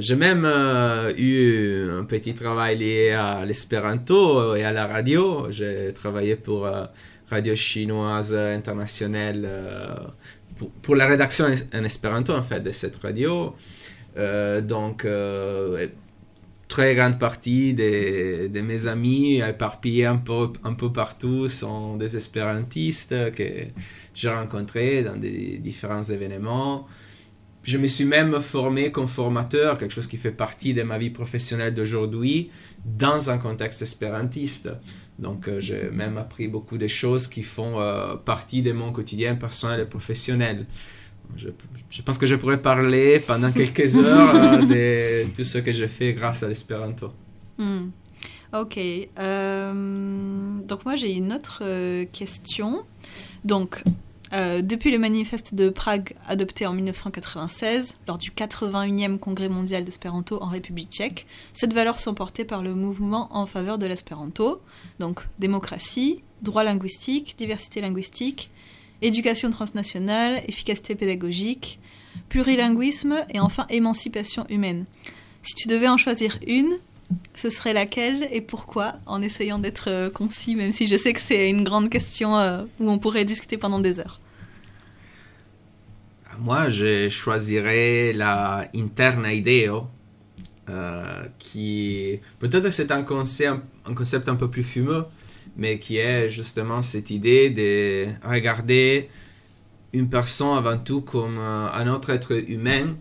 H: J'ai même eu un petit travail lié à l'espéranto et à la radio. J'ai travaillé pour Radio Chinoise Internationale pour, la rédaction en- espéranto en fait de cette radio. Euh, donc, euh, très grande partie de, de mes amis éparpillés un peu, un peu partout sont des espérantistes que j'ai rencontrés dans des différents événements. Je me suis même formé comme formateur, quelque chose qui fait partie de ma vie professionnelle d'aujourd'hui, dans un contexte espérantiste. Donc euh, j'ai même appris beaucoup de choses qui font euh, partie de mon quotidien personnel et professionnel. Je, je pense que je pourrais parler pendant quelques heures euh, de tout ce que j'ai fait grâce à l'espéranto.
E: Hmm. Ok. donc moi j'ai une autre question. Donc euh, depuis le manifeste de Prague adopté en 1996 lors du 81e congrès mondial d'espéranto en République tchèque, cette valeur sont portées par le mouvement en faveur de l'espéranto. Donc démocratie, droit linguistique, diversité linguistique, éducation transnationale, efficacité pédagogique, plurilinguisme et enfin émancipation humaine. Si tu devais en choisir une, ce serait laquelle et pourquoi En essayant d'être euh, concis, même si je sais que c'est une grande question euh, où on pourrait discuter pendant des heures.
H: Moi, je choisirais la interna ideo, euh, qui peut-être c'est un concept, un peu plus fumeux, mais qui est justement cette idée de regarder une personne avant tout comme euh, un autre être humain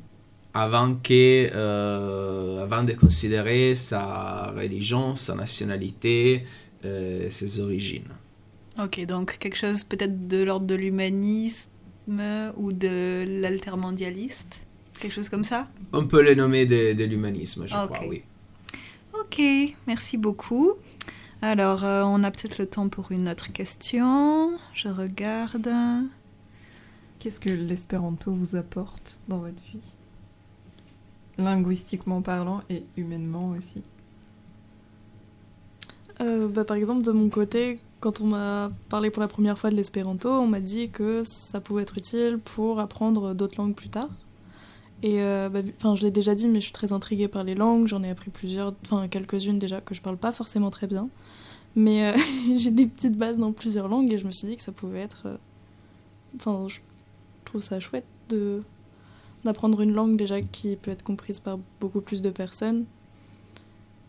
H: avant, que, euh, avant de considérer sa religion, sa nationalité, ses origines.
E: Ok, donc quelque chose peut-être de l'ordre de l'humanisme ou de l'altermondialiste Quelque chose comme ça?
H: On peut le nommer de, de l'humanisme, je crois, oui.
E: Ok, merci beaucoup. Alors, euh, on a peut-être le temps pour une autre question. Je regarde.
D: Qu'est-ce que l'espéranto vous apporte dans votre vie? Linguistiquement parlant et humainement aussi.
C: Euh, bah, par exemple, de mon côté, quand on m'a parlé pour la première fois de l'espéranto, on m'a dit que ça pouvait être utile pour apprendre d'autres langues plus tard. Et euh, bah, je l'ai déjà dit, mais je suis très intriguée par les langues. J'en ai appris plusieurs, enfin quelques-unes déjà que je parle pas forcément très bien. Mais euh, j'ai des petites bases dans plusieurs langues et je me suis dit que ça pouvait être. euh, Enfin, je trouve ça chouette de d'apprendre une langue déjà qui peut être comprise par beaucoup plus de personnes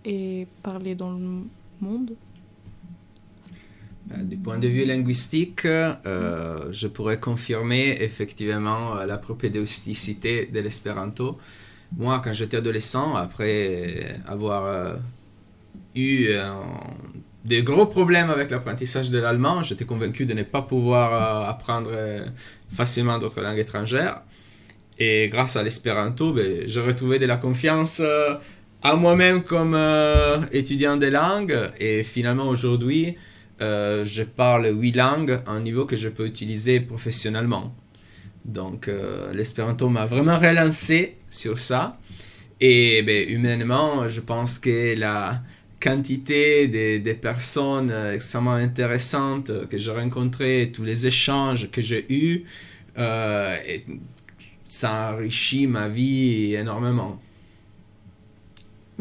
C: et parler dans le monde.
H: Euh, Du point de vue linguistique, euh, je pourrais confirmer effectivement euh, la propédeuticité de l'espéranto. Moi, quand j'étais adolescent, après avoir eu euh, des gros problèmes avec l'apprentissage de l'allemand, j'étais convaincu de ne pas pouvoir apprendre facilement d'autres langues étrangères. Et grâce à l'espéranto, ben, j'ai retrouvé de la confiance à moi-même comme étudiant des langues. Et finalement, aujourd'hui, euh, je parle huit langues à un niveau que je peux utiliser professionnellement. Donc, euh, l'espéranto m'a vraiment relancé sur ça. Et ben, humainement, je pense que la quantité des, personnes extrêmement intéressantes que j'ai rencontrées, tous les échanges que j'ai eus, euh, ça enrichit ma vie énormément.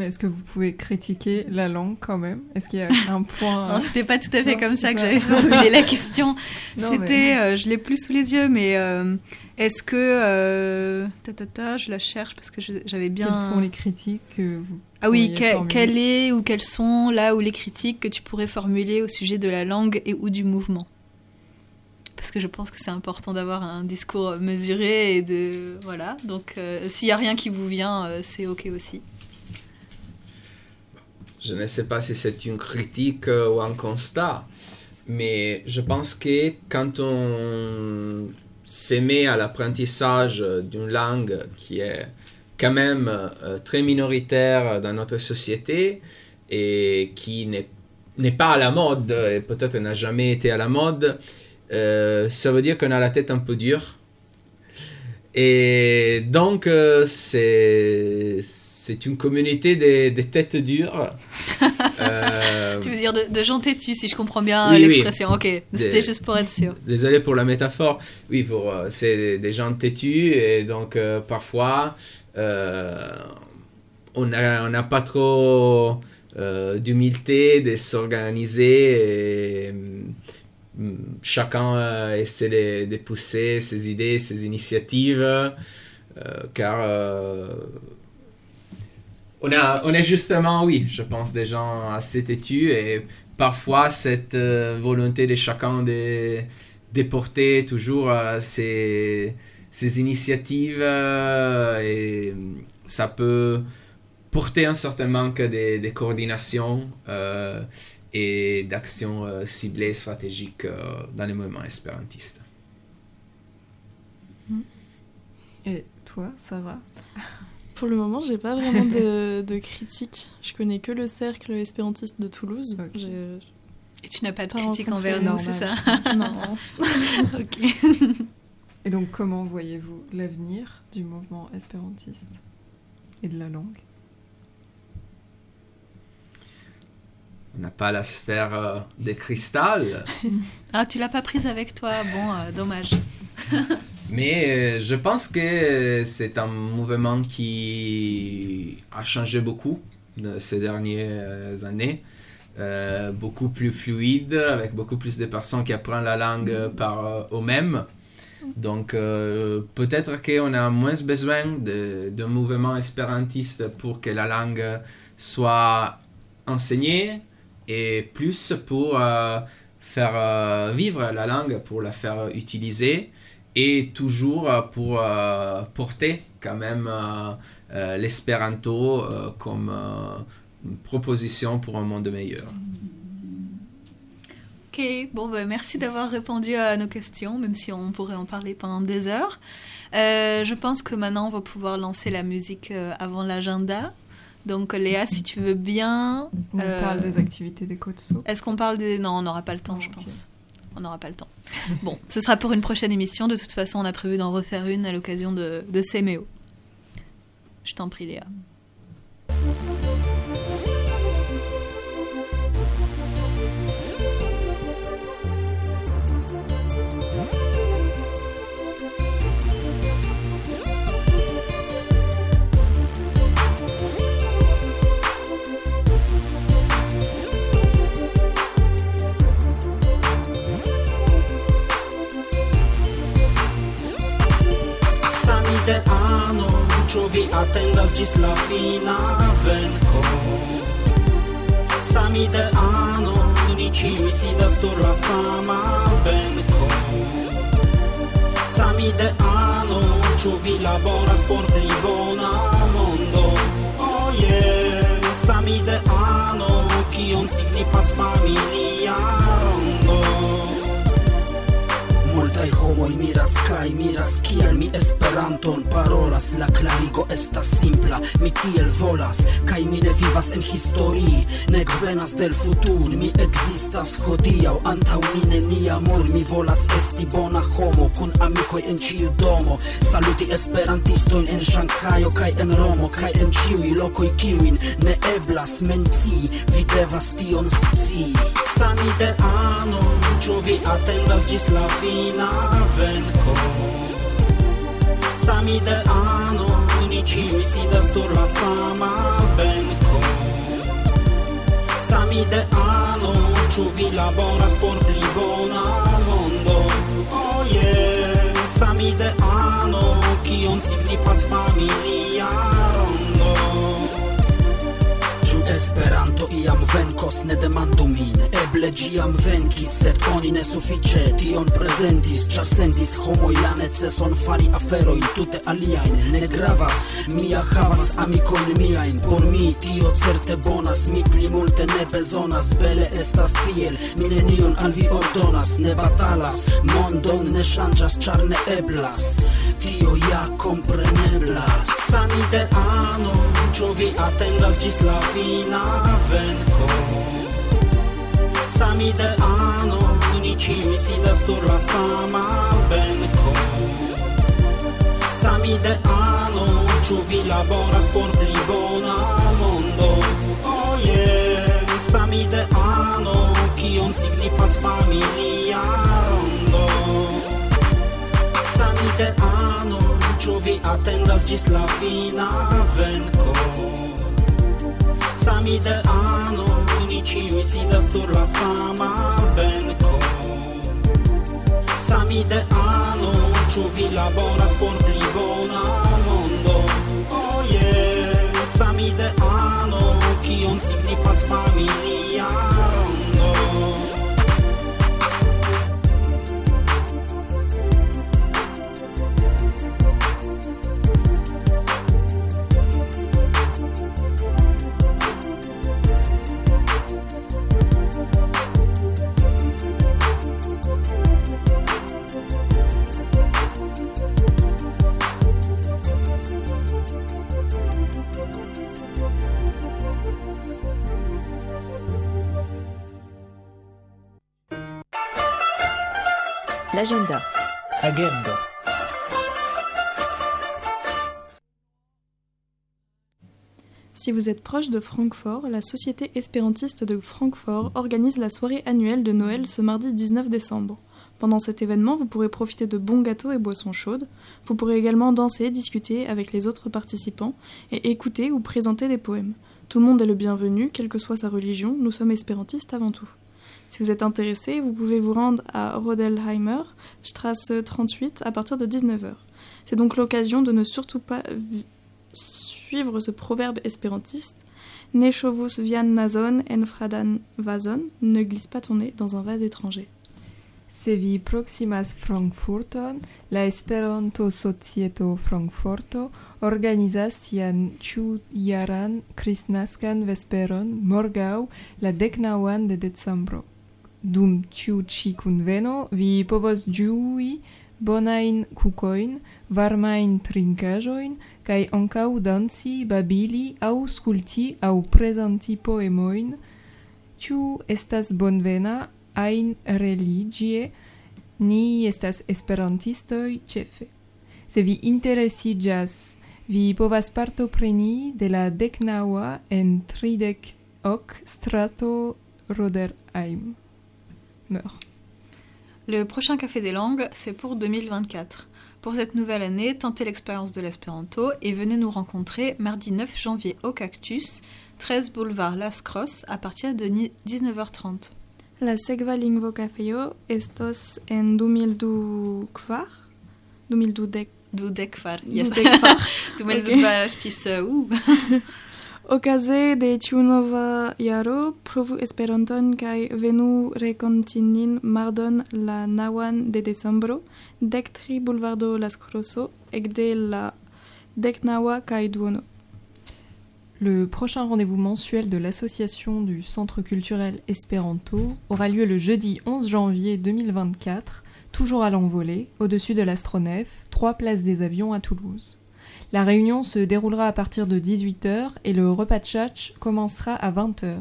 D: Mais est-ce que vous pouvez critiquer la langue quand même? Est-ce qu'il y a un point
E: Non, c'était pas tout à fait
D: Non,
E: comme ça que j'avais formulé la question. C'était,
D: mais-
E: euh, je l'ai plus sous les yeux, mais euh, est-ce que euh, ta, ta, ta, je la cherche parce que j'avais bien.
D: Quelles sont les critiques que vous
E: Ah oui, que-
D: formuler?
E: quelle est ou quelles sont là où les critiques que tu pourrais formuler au sujet de la langue et ou du mouvement? Parce que je pense que c'est important d'avoir un discours mesuré et de voilà. Donc euh, s'il y a rien qui vous vient, euh, c'est ok aussi.
H: Je ne sais pas si c'est une critique euh, ou un constat, mais je pense que quand on s'émet à l'apprentissage d'une langue qui est quand même euh, très minoritaire dans notre société et qui n'est pas à la mode et peut-être n'a jamais été à la mode, euh, ça veut dire qu'on a la tête un peu dure. Et donc, c'est c'est une communauté des, des têtes dures. Euh,
E: Tu veux dire de, de gens têtus, si je comprends bien
H: Oui, oui.
E: l'expression. Ok, c'était juste pour être sûr.
H: Désolé pour la métaphore. Oui, pour, euh, c'est des, gens têtus et donc euh, parfois euh, on n'a on n'a pas trop d'humilité de s'organiser et mm, chacun essaie de, de pousser ses idées, ses initiatives car on, a, on est justement, oui, je pense, des gens assez têtus et parfois cette euh, volonté de chacun de, porter toujours euh, ses, initiatives euh, et ça peut porter un certain manque de, coordination et d'action euh, ciblée stratégique euh, dans les mouvements espérantistes.
D: Et toi, Sarah?
C: Pour le moment, j'ai pas vraiment de, de critiques. Je connais que le cercle espérantiste de Toulouse.
E: Et tu n'as pas de
C: Pas
E: critique envers nous, c'est ça
C: Non.
E: Ok.
D: Et donc, comment voyez-vous l'avenir du mouvement espérantiste et de la langue?
H: On n'a pas la sphère euh, de cristal.
E: Ah, tu l'as pas prise avec toi. Bon, euh, dommage.
H: Mais euh, je pense que c'est un mouvement qui a changé beaucoup ces dernières années. Euh, beaucoup plus fluide, avec beaucoup plus de personnes qui apprennent la langue par euh, eux-mêmes. Donc euh, peut-être qu'on a moins besoin de- d'un mouvement espérantiste pour que la langue soit enseignée et plus pour euh, faire euh, vivre la langue, pour la faire utiliser et toujours euh, pour euh, porter quand même euh, euh, l'espéranto euh, comme euh, une proposition pour un monde meilleur.
E: Ok, bon, ben, merci d'avoir répondu à nos questions, même si on pourrait en parler pendant des heures. Euh, je pense que maintenant, on va pouvoir lancer la musique euh, avant l'agenda. Donc, Léa, si tu veux bien.
D: On
E: euh,
D: parle des activités des Kotso.
E: Est-ce qu'on parle des. Non, on n'aura pas le temps, je pense. On n'aura pas le temps. bon, ce sera pour une prochaine émission. De toute façon, on a prévu d'en refaire une à l'occasion de, de Semeo. Je t'en prie, Léa.
L: Ĉu vi atendas ĝis la fina venko? Samideano, ni ĉiuj sidas sur la sama benko Samideano, ĉu vi laboras por pli bona mondo? Oh yeah, samideano, kion signifas familia rondo? multaj homoj miras kaj miras kial mi Esperanton parolas. La klarigo estas simpla mi tiel volas kaj mi ne vivas en historii nek venas del futur mi ekzistas hodiaŭ antaŭ mi neniam ol mi volas esti bona homo kun amikoj en ĉiu domo saluti esperantistojn en Ŝanhajo kaj en Romo kaj en ĉiuj lokoj kiujn ne eblas mencii vi devas tion scii samideano ĉu vi atendas ĝis la fina? venko Sami de ano Ni si sidas sur la sama venco Sami de ano Ĉu vi laboras por pli bona mondo. Oh yeah. Sami de ano Kion signifas familia rondo Esperanto iam venkos, ne demandu min. Eble giam venkis, sed oni ne sufiĉe tion prezentis Ĉar sentis homoj la neceson fari aferojn tute aliajn. Ne gravas, mia havas amikojn miajn. Por mi tio certe bonas, mi pli multe ne bezonas. Bele estas tiel, mi nenion al vi ordonas. Ne batalas, mondon ne ŝanĝas, ĉar ne eblas. Tio ja kompreneblas. Samideano, ĉu vi atendas ĝis la fino? la venko Sami de ano Ni ciui sidas sur la sama benko Sami de ano Ĉu vi laboras por pli bona mondo. Oh yeah. Sami de ano Kion signifas familia rondo. Sami de ano Ĉu vi atendas ĝis la fina venko sami de ano Ni ciui sidas sur la sama benko Sami de ano Ĉu vi laboras por pli bona mondo. Oh yeah. Sami de ano Kion signifas familia.
C: Si vous êtes proche de Francfort, la Société espérantiste de Francfort organise la soirée annuelle de Noël ce mardi 19 décembre. Pendant cet événement, vous pourrez profiter de bons gâteaux et boissons chaudes. Vous pourrez également danser, discuter avec les autres participants et écouter ou présenter des poèmes. Tout le monde est le bienvenu, quelle que soit sa religion, nous sommes espérantistes avant tout. Si vous êtes intéressé, vous pouvez vous rendre à Rodelheimer, Strasse 38, à partir de 19h. C'est donc l'occasion de ne surtout pas suivre ce proverbe espérantiste Ne chovus vian nazon en fradan vason, ne glisse pas ton nez dans un vase étranger.
D: Se vi proximas Frankfurton, la Esperanto Societo Frankfurto organizas sian ĉiujaran kristnaskan vesperon morgaŭ la deknaŭan de decembro. dum tiu ci kunveno vi povos ĝui bonajn kukojn, varmajn trinkaĵojn kaj ankaŭ danci, babili, aŭskulti aŭ prezenti poemojn, ĉu estas bonvena ajn religie, ni estas esperantistoj ĉefe. Se vi interesiĝas, vi povas partopreni de la deknaŭa en tridek ok strato Roderheim. Meur.
E: Le prochain Café des langues, c'est pour 2024. Pour cette nouvelle année, tentez l'expérience de l'espéranto et venez nous rencontrer mardi 9 janvier au Cactus, 13 boulevard Las Cross à partir de ni- 19h30.
C: La sekva lingvo kafejo estos en 2024 2012
E: Dudekvar, yes. Estis, uh.
C: Okaze de tiu jaro provu Esperanton kaj venu renkonti nin mardon la naŭan de decembro dek tri bulvardo Las Crosso ekde la deknaŭa kaj duono.
D: Le prochain rendez-vous mensuel de l'association du Centre culturel Espéranto aura lieu le jeudi 11 janvier 2024, toujours à l'envolée, au-dessus de l'astronef, 3 places des avions à Toulouse. La réunion se déroulera à partir de 18h et le repas de commencera à 20h.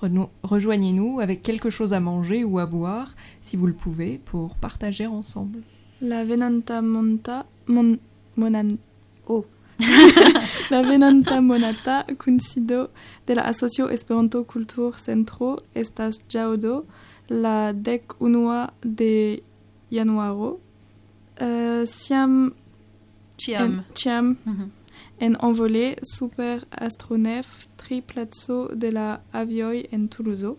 D: Reno- Rejoignez-nous avec quelque chose à manger ou à boire, si vous le pouvez, pour partager ensemble.
C: La venonta monta mon monan oh La venonta monata kunsido de la asocio Esperanto Kultur Centro estas ĵaŭdo la dek unua de januaro. Uh, siam
E: Ĉiam.
C: en, ĉiam
E: Mhm.
C: en envolé super astronef tri placo de la avioj en Toulouse.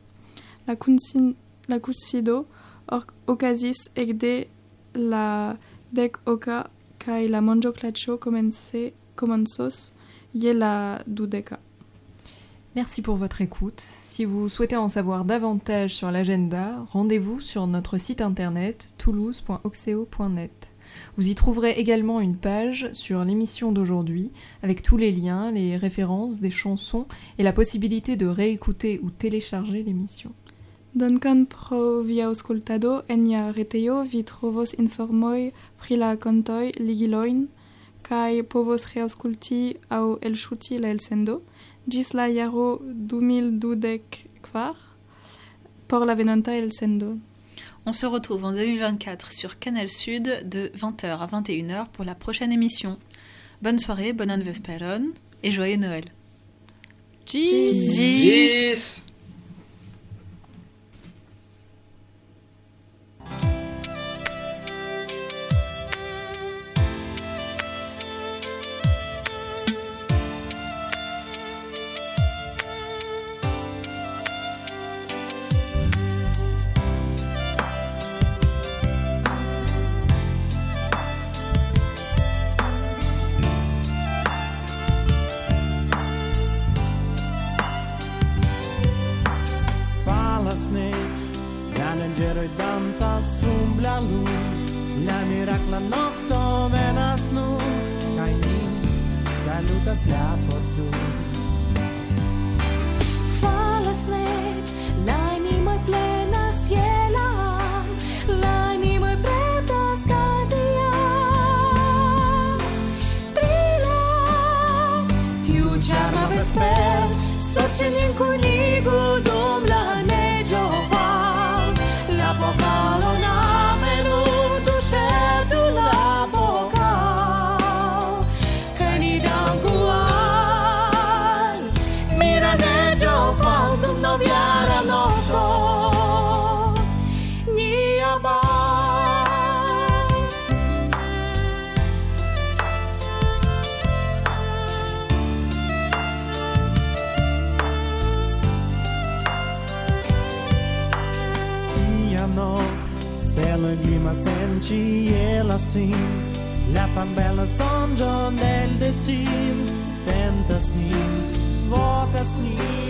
C: La, kunsin, la kunsido or, okazis ekde la dek oka kaj la manĝoklaĉo komence komencos je la dudeka.
D: Merci pour votre écoute. Si vous souhaitez en savoir davantage sur l'agenda, rendez-vous sur notre site internet toulouse.oxeo.net. Vous y trouverez également une page sur l'émission d'aujourd'hui avec tous les liens, les références des chansons et la possibilité de réécouter ou télécharger l'émission.
C: Dankon pro via aŭskultado en nia retejo vi trovos informoj pri la kantoj ligilojn kaj povos reaŭskulti aŭ elŝuti la elsendo ĝis la jaro 2024 por la venonta elsendo.
E: On se retrouve en 2024 sur Canal Sud de 20h à 21h pour la prochaine émission. Bonne soirée, bonne anniversaire et joyeux Noël.
M: las la fortuna Falăsneci la
K: inimă plenă sielam Să cenim cu ligu dum la Negioval La
A: bogat syn. Bella, som John Eldes Väntas ni, vakas ni